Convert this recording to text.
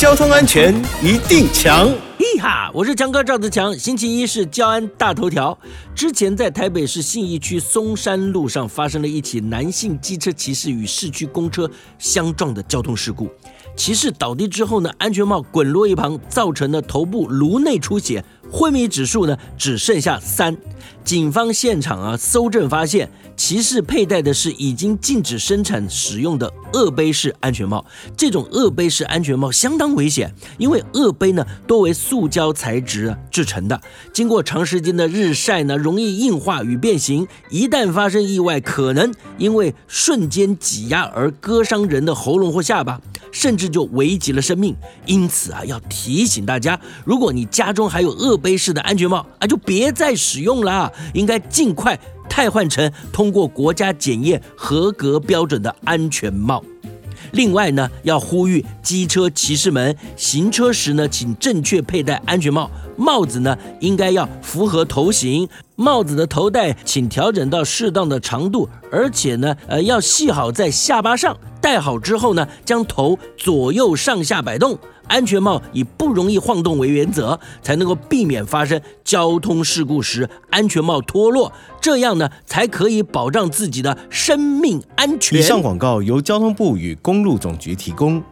交通安全一定强。嘿哈，我是强哥赵子强。星期一是交安大头条。之前在台北市信义区松山路上发生了一起男性机车骑士与市区公车相撞的交通事故。骑士倒地之后呢，安全帽滚落一旁，造成了头部颅内出血，昏迷指数呢只剩下三。警方现场啊搜证发现，骑士佩戴的是已经禁止生产使用的鳄杯式安全帽。这种鳄杯式安全帽相当危险，因为鳄杯呢多为塑胶材质制成的，经过长时间的日晒呢，容易硬化与变形。一旦发生意外，可能因为瞬间挤压而割伤人的喉咙或下巴。甚至就危及了生命，因此啊，要提醒大家，如果你家中还有鳄杯式的安全帽啊，就别再使用了，应该尽快汰换成通过国家检验合格标准的安全帽。另外呢，要呼吁机车骑士们行车时呢，请正确佩戴安全帽，帽子呢应该要符合头型，帽子的头带请调整到适当的长度，而且呢，呃，要系好在下巴上。戴好之后呢，将头左右上下摆动，安全帽以不容易晃动为原则，才能够避免发生交通事故时安全帽脱落。这样呢，才可以保障自己的生命安全。以上广告由交通部与公路总局提供。